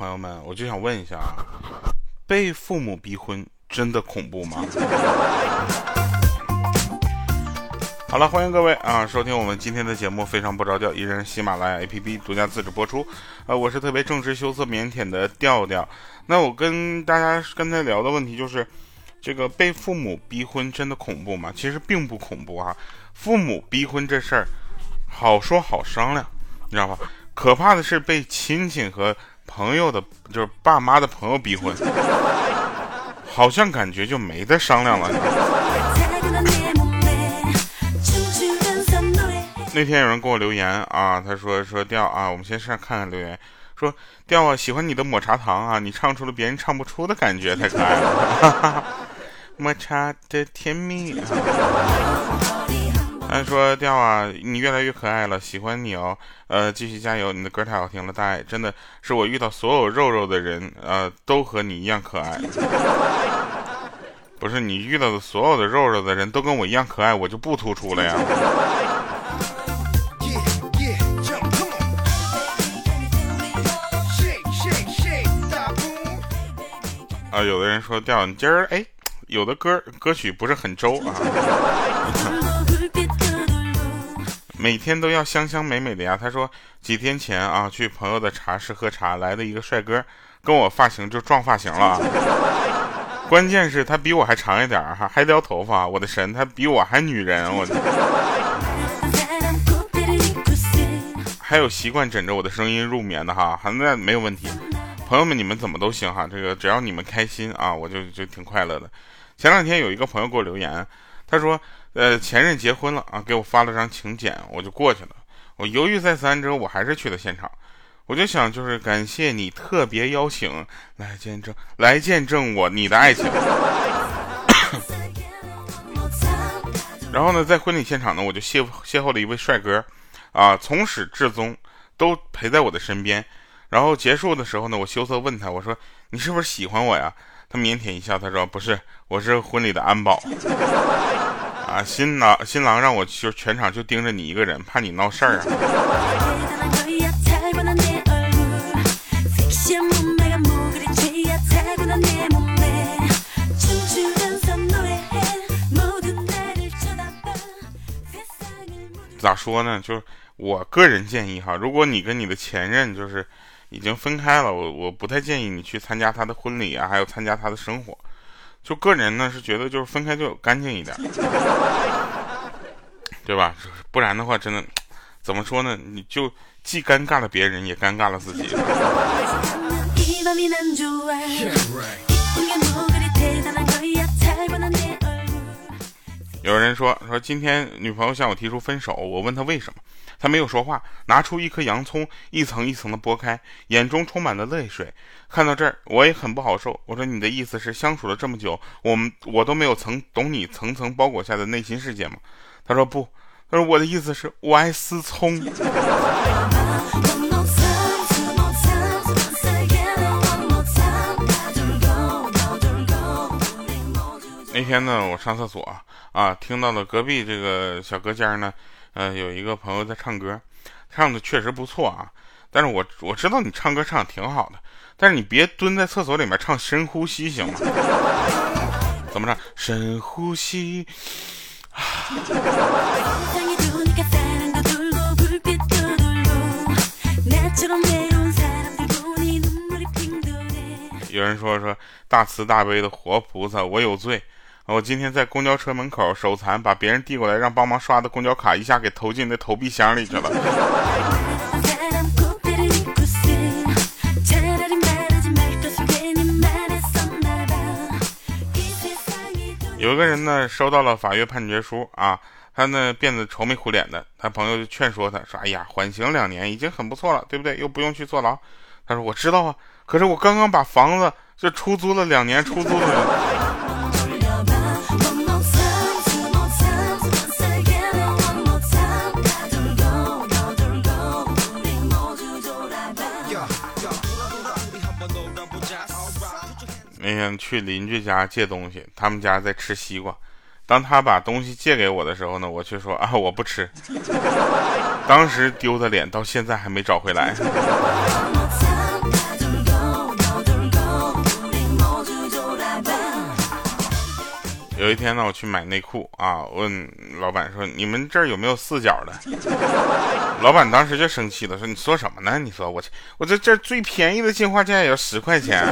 朋友们，我就想问一下啊，被父母逼婚真的恐怖吗？好了，欢迎各位啊，收听我们今天的节目，非常不着调，依然喜马拉雅 APP 独家自制播出。呃，我是特别正直、羞涩、腼腆的调调。那我跟大家刚才聊的问题就是，这个被父母逼婚真的恐怖吗？其实并不恐怖啊。父母逼婚这事儿，好说好商量，你知道吧？可怕的是被亲戚和朋友的，就是爸妈的朋友逼婚，好像感觉就没得商量了。那天有人给我留言啊，他说说调啊，我们先上看看留言，说调啊，喜欢你的抹茶糖啊，你唱出了别人唱不出的感觉，太可爱了，抹茶的甜蜜。他说调啊，你越来越可爱了，喜欢你哦，呃，继续加油，你的歌太好听了，大爱，真的是我遇到所有肉肉的人，呃，都和你一样可爱。不是你遇到的所有的肉肉的人都跟我一样可爱，我就不突出了呀。啊，有的人说调你今儿哎，有的歌歌曲不是很周啊。每天都要香香美美的呀。他说几天前啊，去朋友的茶室喝茶，来的一个帅哥，跟我发型就撞发型了。关键是他比我还长一点哈，还撩头发。我的神，他比我还女人，我。还有习惯枕着我的声音入眠的哈，那没有问题。朋友们，你们怎么都行哈，这个只要你们开心啊，我就就挺快乐的。前两天有一个朋友给我留言，他说，呃，前任结婚了啊，给我发了张请柬，我就过去了。我犹豫再三之后，我还是去了现场。我就想，就是感谢你特别邀请来见证，来见证我你的爱情。然后呢，在婚礼现场呢，我就邂邂逅了一位帅哥，啊，从始至终都陪在我的身边。然后结束的时候呢，我羞涩问他，我说：“你是不是喜欢我呀？”他腼腆一笑，他说：“不是，我是婚礼的安保。啊，新郎新郎让我就全场就盯着你一个人，怕你闹事儿啊。”咋说呢？就是我个人建议哈，如果你跟你的前任就是。已经分开了，我我不太建议你去参加他的婚礼啊，还有参加他的生活。就个人呢是觉得就是分开就干净一点，对吧？不然的话真的，怎么说呢？你就既尴尬了别人，也尴尬了自己。有人说说今天女朋友向我提出分手，我问她为什么。他没有说话，拿出一颗洋葱，一层一层的剥开，眼中充满了泪水。看到这儿，我也很不好受。我说：“你的意思是，相处了这么久，我们我都没有曾懂你层层包裹下的内心世界吗？”他说：“不，他说我的意思是我爱思聪。”那天呢，我上厕所啊，听到了隔壁这个小隔间呢。嗯，有一个朋友在唱歌，唱的确实不错啊。但是我我知道你唱歌唱的挺好的，但是你别蹲在厕所里面唱深呼吸行吗？怎么着？深呼吸。有人说说大慈大悲的活菩萨，我有罪。我今天在公交车门口手残，把别人递过来让帮忙刷的公交卡一下给投进那投币箱里去了。有一个人呢收到了法院判决书啊，他呢变得愁眉苦脸的，他朋友就劝说他说：“哎呀，缓刑两年已经很不错了，对不对？又不用去坐牢。”他说：“我知道啊，可是我刚刚把房子就出租了两年，出租了。”去邻居家借东西，他们家在吃西瓜。当他把东西借给我的时候呢，我却说啊，我不吃。当时丢的脸到现在还没找回来。有一天呢，我去买内裤啊，问老板说：“你们这儿有没有四角的？”老板当时就生气了，说：“你说什么呢？你说我去，我这这最便宜的进化价也要十块钱。”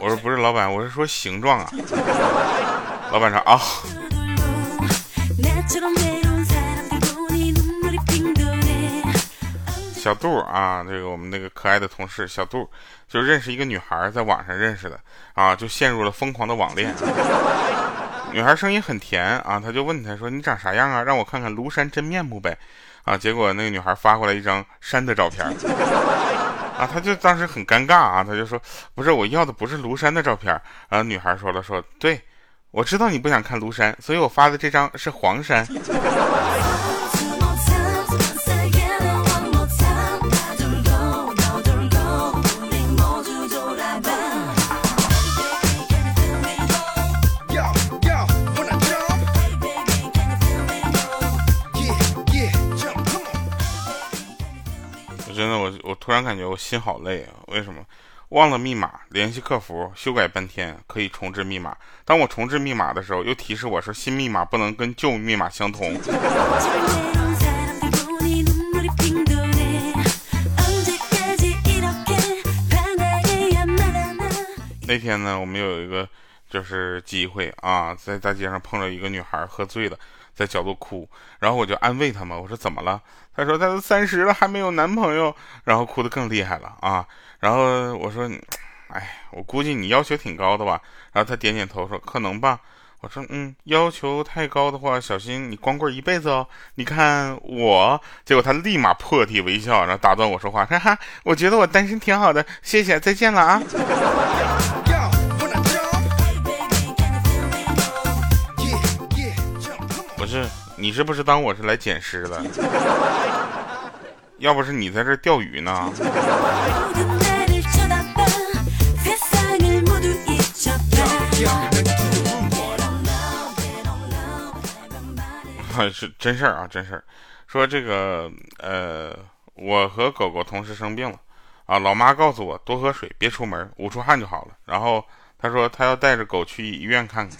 我说：“不是老板，我是说形状啊。”老板说：“啊。”小杜啊，这个我们那个可爱的同事小杜，就认识一个女孩，在网上认识的啊，就陷入了疯狂的网恋。女孩声音很甜啊，他就问他说：“你长啥样啊？让我看看庐山真面目呗。”啊，结果那个女孩发过来一张山的照片，啊，他就当时很尴尬啊，他就说：“不是，我要的不是庐山的照片。”啊，女孩说了说：“对，我知道你不想看庐山，所以我发的这张是黄山。”突然感觉我心好累啊！为什么？忘了密码，联系客服修改半天可以重置密码。当我重置密码的时候，又提示我说新密码不能跟旧密码相同。那天呢，我们有一个就是机会啊，在大街上碰到一个女孩喝醉了。在角落哭，然后我就安慰她嘛，我说怎么了？她说她都三十了还没有男朋友，然后哭得更厉害了啊。然后我说，哎，我估计你要求挺高的吧？然后她点点头说可能吧。我说嗯，要求太高的话，小心你光棍一辈子哦。你看我，结果她立马破涕为笑，然后打断我说话，哈哈，我觉得我单身挺好的，谢谢，再见了啊。是你是不是当我是来捡尸的？要不是你在这钓鱼呢？是真事儿啊，真事儿。说这个呃，我和狗狗同时生病了啊，老妈告诉我多喝水，别出门，捂出汗就好了。然后他说他要带着狗去医院看看。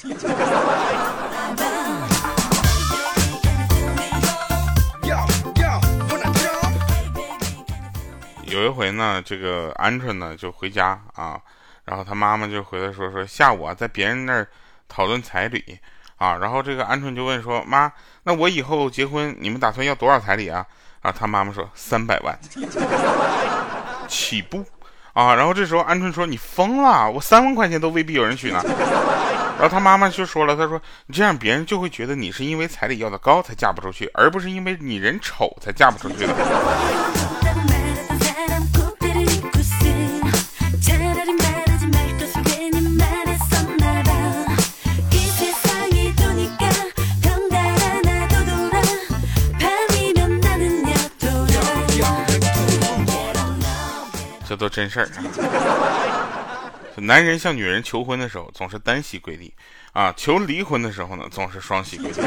有一回呢，这个鹌鹑呢就回家啊，然后他妈妈就回来说说下午啊在别人那儿讨论彩礼啊，然后这个鹌鹑就问说妈，那我以后结婚你们打算要多少彩礼啊？啊，他妈妈说三百万 起步啊，然后这时候鹌鹑说你疯了，我三万块钱都未必有人娶呢。然后他妈妈就说了，他说你这样别人就会觉得你是因为彩礼要的高才嫁不出去，而不是因为你人丑才嫁不出去的。都真事儿。男人向女人求婚的时候总是单膝跪地，啊，求离婚的时候呢总是双膝跪地。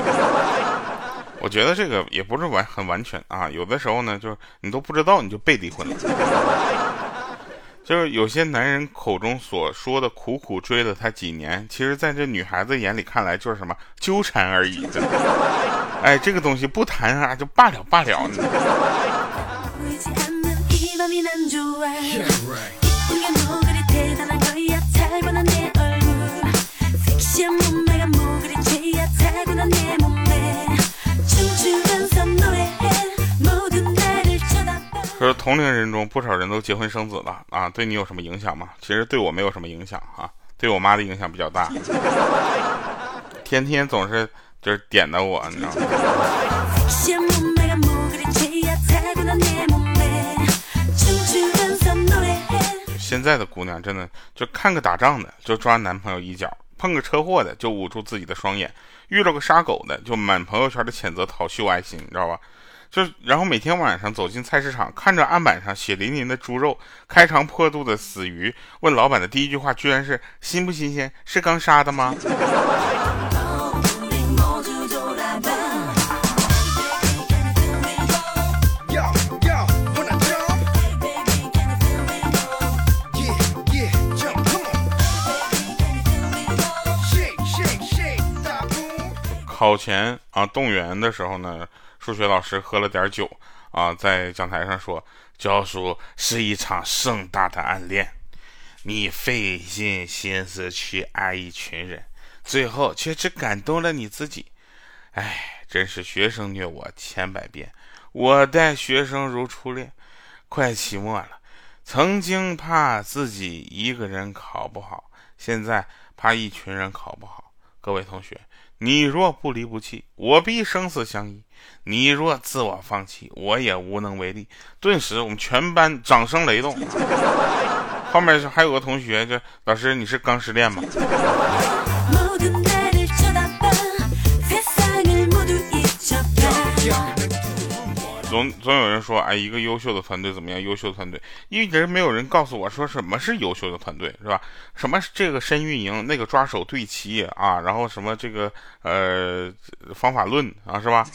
我觉得这个也不是完很完全啊，有的时候呢就是你都不知道你就被离婚了。就是有些男人口中所说的苦苦追了她几年，其实在这女孩子眼里看来就是什么纠缠而已。哎，这个东西不谈啊就罢了罢了。说同龄人中不少人都结婚生子了啊，对你有什么影响吗？其实对我没有什么影响啊，对我妈的影响比较大，天天总是就是点的我，你知道吗？现在的姑娘真的就看个打仗的就抓男朋友一脚，碰个车祸的就捂住自己的双眼，遇到个杀狗的就满朋友圈的谴责讨秀爱心，你知道吧？就然后每天晚上走进菜市场，看着案板上血淋淋的猪肉、开肠破肚的死鱼，问老板的第一句话居然是新不新鲜？是刚杀的吗？考前啊动员的时候呢，数学老师喝了点酒啊，在讲台上说：“教书是一场盛大的暗恋，你费尽心思去爱一群人，最后却只感动了你自己。哎，真是学生虐我千百遍，我待学生如初恋。快期末了，曾经怕自己一个人考不好，现在怕一群人考不好。各位同学。”你若不离不弃，我必生死相依；你若自我放弃，我也无能为力。顿时，我们全班掌声雷动。后面还有个同学，就老师，你是刚失恋吗？总总有人说，哎，一个优秀的团队怎么样？优秀的团队，一直没有人告诉我说什么是优秀的团队，是吧？什么这个深运营，那个抓手对齐啊，然后什么这个呃方法论啊，是吧？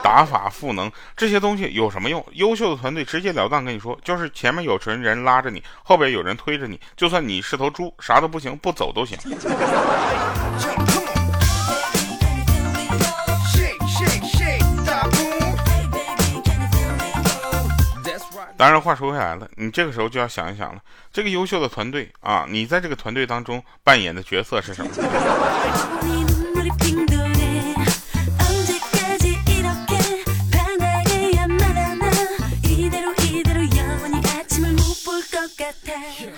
打法赋能这些东西有什么用？优秀的团队直截了当跟你说，就是前面有群人拉着你，后边有人推着你，就算你是头猪，啥都不行，不走都行。当然，话说回来了，你这个时候就要想一想了，这个优秀的团队啊，你在这个团队当中扮演的角色是什么？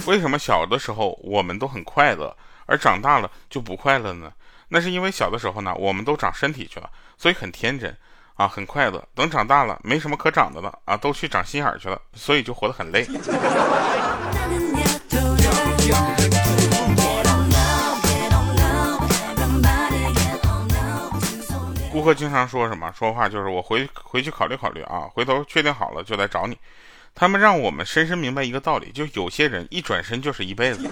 为什么小的时候我们都很快乐，而长大了就不快乐呢？那是因为小的时候呢，我们都长身体去了，所以很天真。啊，很快乐。等长大了，没什么可长的了啊，都去长心眼去了，所以就活得很累。顾客经常说什么？说话就是我回回去考虑考虑啊，回头确定好了就来找你。他们让我们深深明白一个道理，就有些人一转身就是一辈子。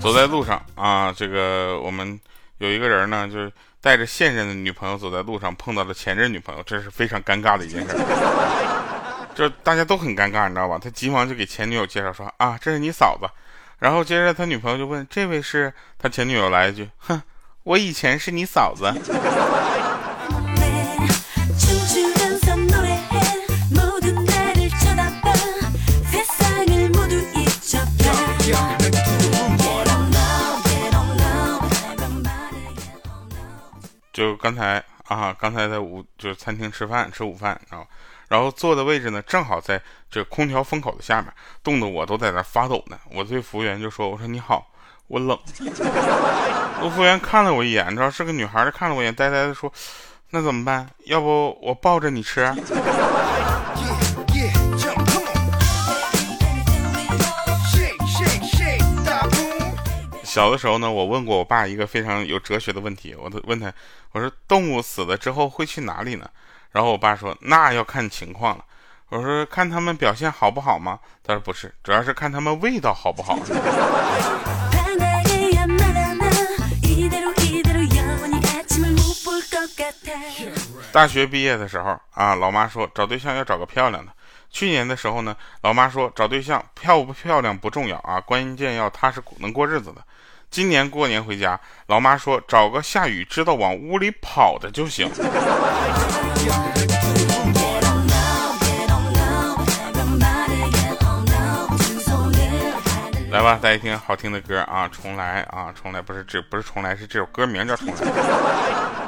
走在路上啊，这个我们有一个人呢，就是带着现任的女朋友走在路上，碰到了前任女朋友，这是非常尴尬的一件事。就大家都很尴尬，你知道吧？他急忙就给前女友介绍说啊，这是你嫂子。然后接着他女朋友就问，这位是他前女友来一句，哼，我以前是你嫂子。就刚才啊，刚才在午就是餐厅吃饭吃午饭啊，然后坐的位置呢，正好在这空调风口的下面，冻得我都在那发抖呢。我对服务员就说：“我说你好，我冷。”服务员看了我一眼，你知道是个女孩，看了我一眼，呆呆的说：“那怎么办？要不我抱着你吃？”小的时候呢，我问过我爸一个非常有哲学的问题，我都问他，我说动物死了之后会去哪里呢？然后我爸说那要看情况了。我说看他们表现好不好吗？他说不是，主要是看他们味道好不好。大学毕业的时候啊，老妈说找对象要找个漂亮的。去年的时候呢，老妈说找对象漂不漂亮不重要啊，关键要踏实能过日子的。今年过年回家，老妈说找个下雨知道往屋里跑的就行。来吧，大家听好听的歌啊！重来啊！重来不是这不是重来，是这首歌名叫重来。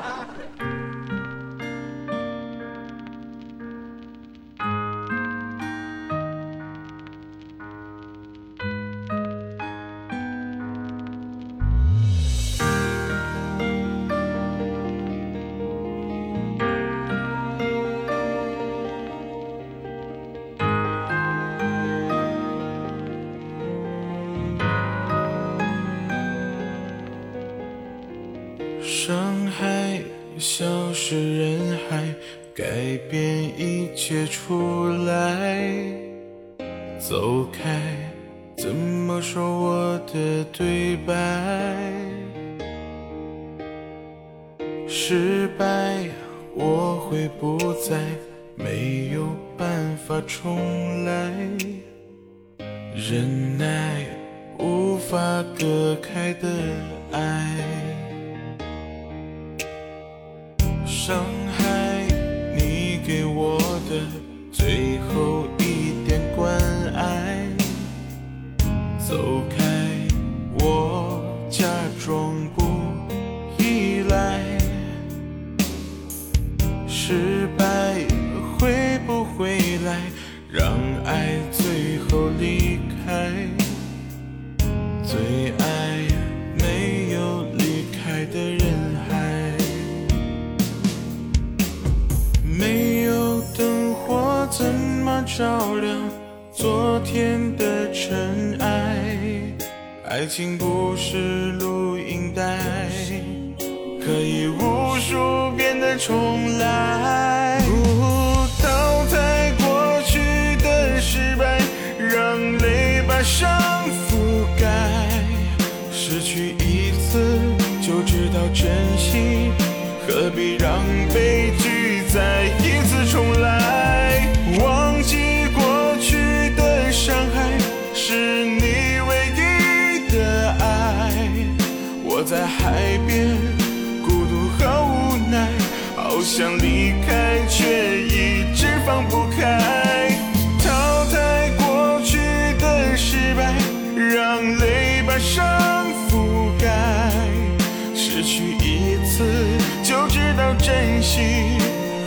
走开，怎么说我的对白？失败，我会不再，没有办法重来。忍耐，无法隔开的爱。伤。走开，我假装不依赖。失败会不会来？让爱最后离开。爱情不是录音带，可以无数遍的重来。不淘汰过去的失败，让泪把伤覆盖。失去一次就知道珍惜，何必让悲剧再演？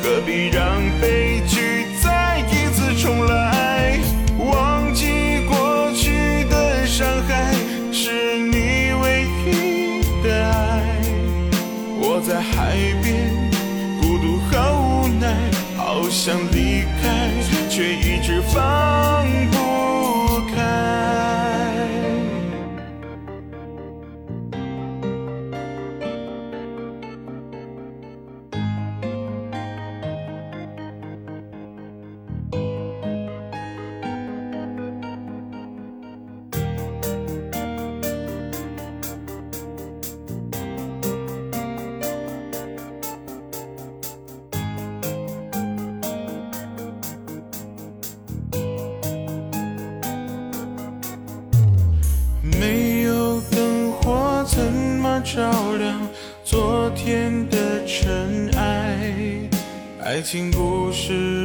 何必让悲？爱情故事。